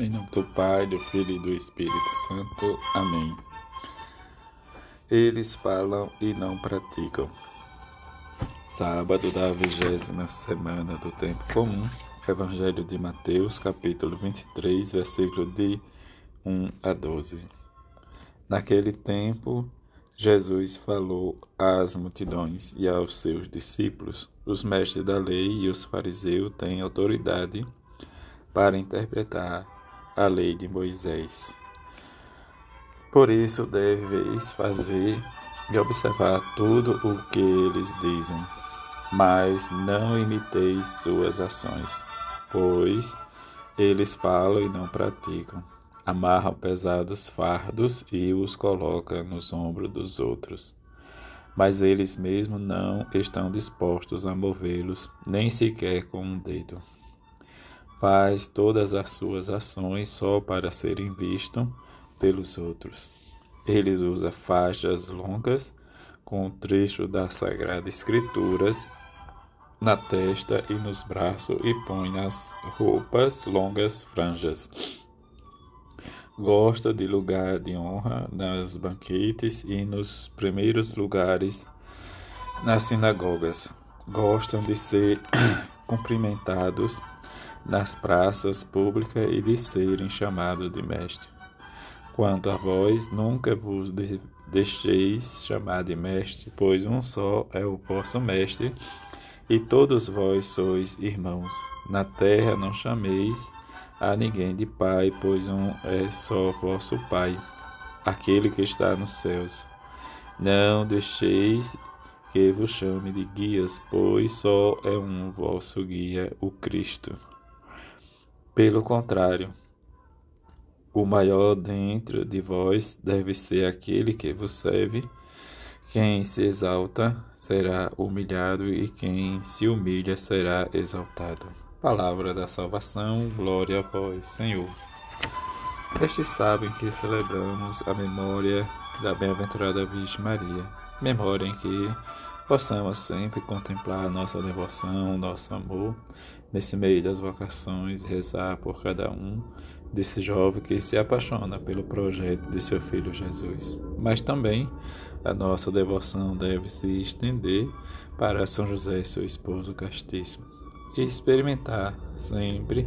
Em nome do Pai, do Filho e do Espírito Santo. Amém. Eles falam e não praticam. Sábado da vigésima semana do tempo comum. Evangelho de Mateus, capítulo 23, versículo de 1 a 12. Naquele tempo, Jesus falou às multidões e aos seus discípulos: Os mestres da lei e os fariseus têm autoridade para interpretar a lei de Moisés. Por isso deveis fazer e observar tudo o que eles dizem, mas não imiteis suas ações, pois eles falam e não praticam. Amarram pesados fardos e os colocam nos ombros dos outros. Mas eles mesmos não estão dispostos a movê-los, nem sequer com um dedo faz todas as suas ações só para serem vistos pelos outros. Eles usa faixas longas com um trecho das Sagradas Escrituras na testa e nos braços e põe nas roupas longas franjas. Gosta de lugar de honra nas banquetes e nos primeiros lugares nas sinagogas. Gostam de ser cumprimentados nas praças públicas e de serem chamados de mestre. Quanto a vós, nunca vos deixeis chamar de mestre, pois um só é o vosso mestre, e todos vós sois irmãos. Na terra não chameis a ninguém de pai, pois um é só vosso pai, aquele que está nos céus. Não deixeis que vos chame de guias, pois só é um vosso guia, o Cristo. Pelo contrário, o maior dentro de vós deve ser aquele que vos serve. Quem se exalta será humilhado, e quem se humilha será exaltado. Palavra da salvação, glória a vós, Senhor. Estes sabem que celebramos a memória da bem-aventurada Virgem Maria, memória em que possamos sempre contemplar nossa devoção, nosso amor, nesse mês das vocações, rezar por cada um desse jovem que se apaixona pelo projeto de seu filho Jesus. Mas também a nossa devoção deve se estender para São José, seu esposo castíssimo, e experimentar sempre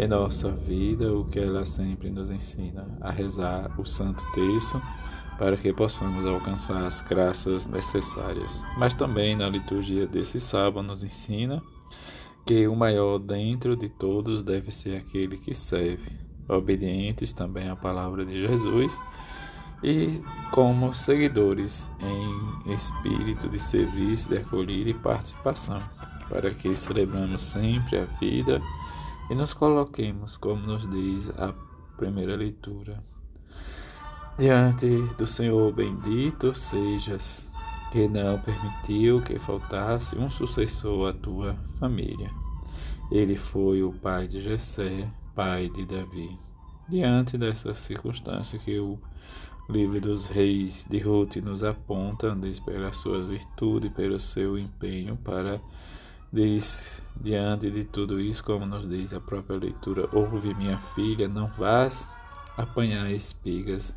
em nossa vida o que ela sempre nos ensina, a rezar o Santo Terço para que possamos alcançar as graças necessárias. Mas também na liturgia desse sábado nos ensina que o maior dentro de todos deve ser aquele que serve, obedientes também à palavra de Jesus e como seguidores em espírito de serviço, de acolhida e participação, para que celebramos sempre a vida e nos coloquemos, como nos diz a primeira leitura, Diante do Senhor bendito sejas, que não permitiu que faltasse um sucessor à tua família. Ele foi o pai de Jessé, pai de Davi. Diante dessa circunstância que o livro dos reis de Ruth nos aponta, diz pela sua virtude, pelo seu empenho para diz diante de tudo isso, como nos diz a própria leitura, ouve minha filha, não vás apanhar espigas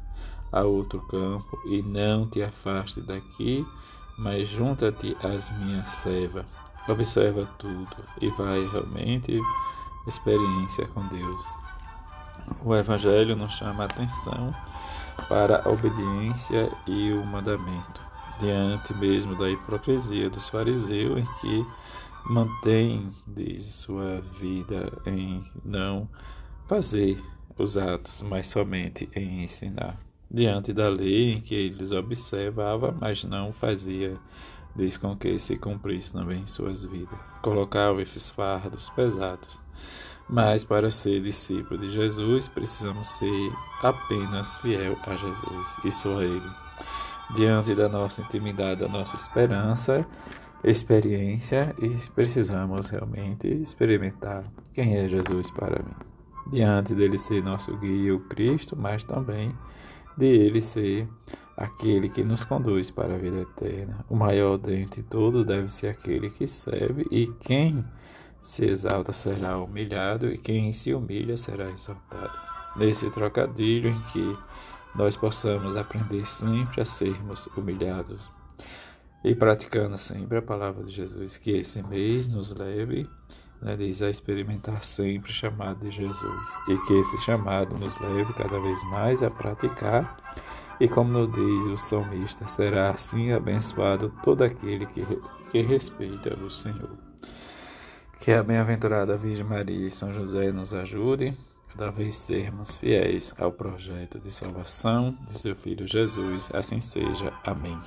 a outro campo, e não te afaste daqui, mas junta-te às minhas servas. Observa tudo e vai realmente experiência com Deus. O Evangelho nos chama a atenção para a obediência e o mandamento, diante mesmo da hipocrisia dos fariseus, em que mantém, diz, sua vida em não fazer os atos, mas somente em ensinar diante da lei em que eles observavam, mas não fazia diz com que se cumprisse também suas vidas. Colocava esses fardos pesados. Mas para ser discípulo de Jesus, precisamos ser apenas fiel a Jesus e só Ele. Diante da nossa intimidade, da nossa esperança, experiência, e precisamos realmente experimentar quem é Jesus para mim. Diante dele ser nosso guia, o Cristo, mas também de ele ser aquele que nos conduz para a vida eterna. O maior dentre todos deve ser aquele que serve e quem se exalta será humilhado e quem se humilha será exaltado. Nesse trocadilho em que nós possamos aprender sempre a sermos humilhados e praticando sempre a palavra de Jesus, que esse mês nos leve, né, diz, a experimentar sempre o chamado de Jesus e que esse chamado nos leve cada vez mais a praticar. E como nos diz o salmista, será assim abençoado todo aquele que, que respeita o Senhor. Que a bem-aventurada Virgem Maria e São José nos ajudem cada vez sermos fiéis ao projeto de salvação de seu Filho Jesus. Assim seja. Amém.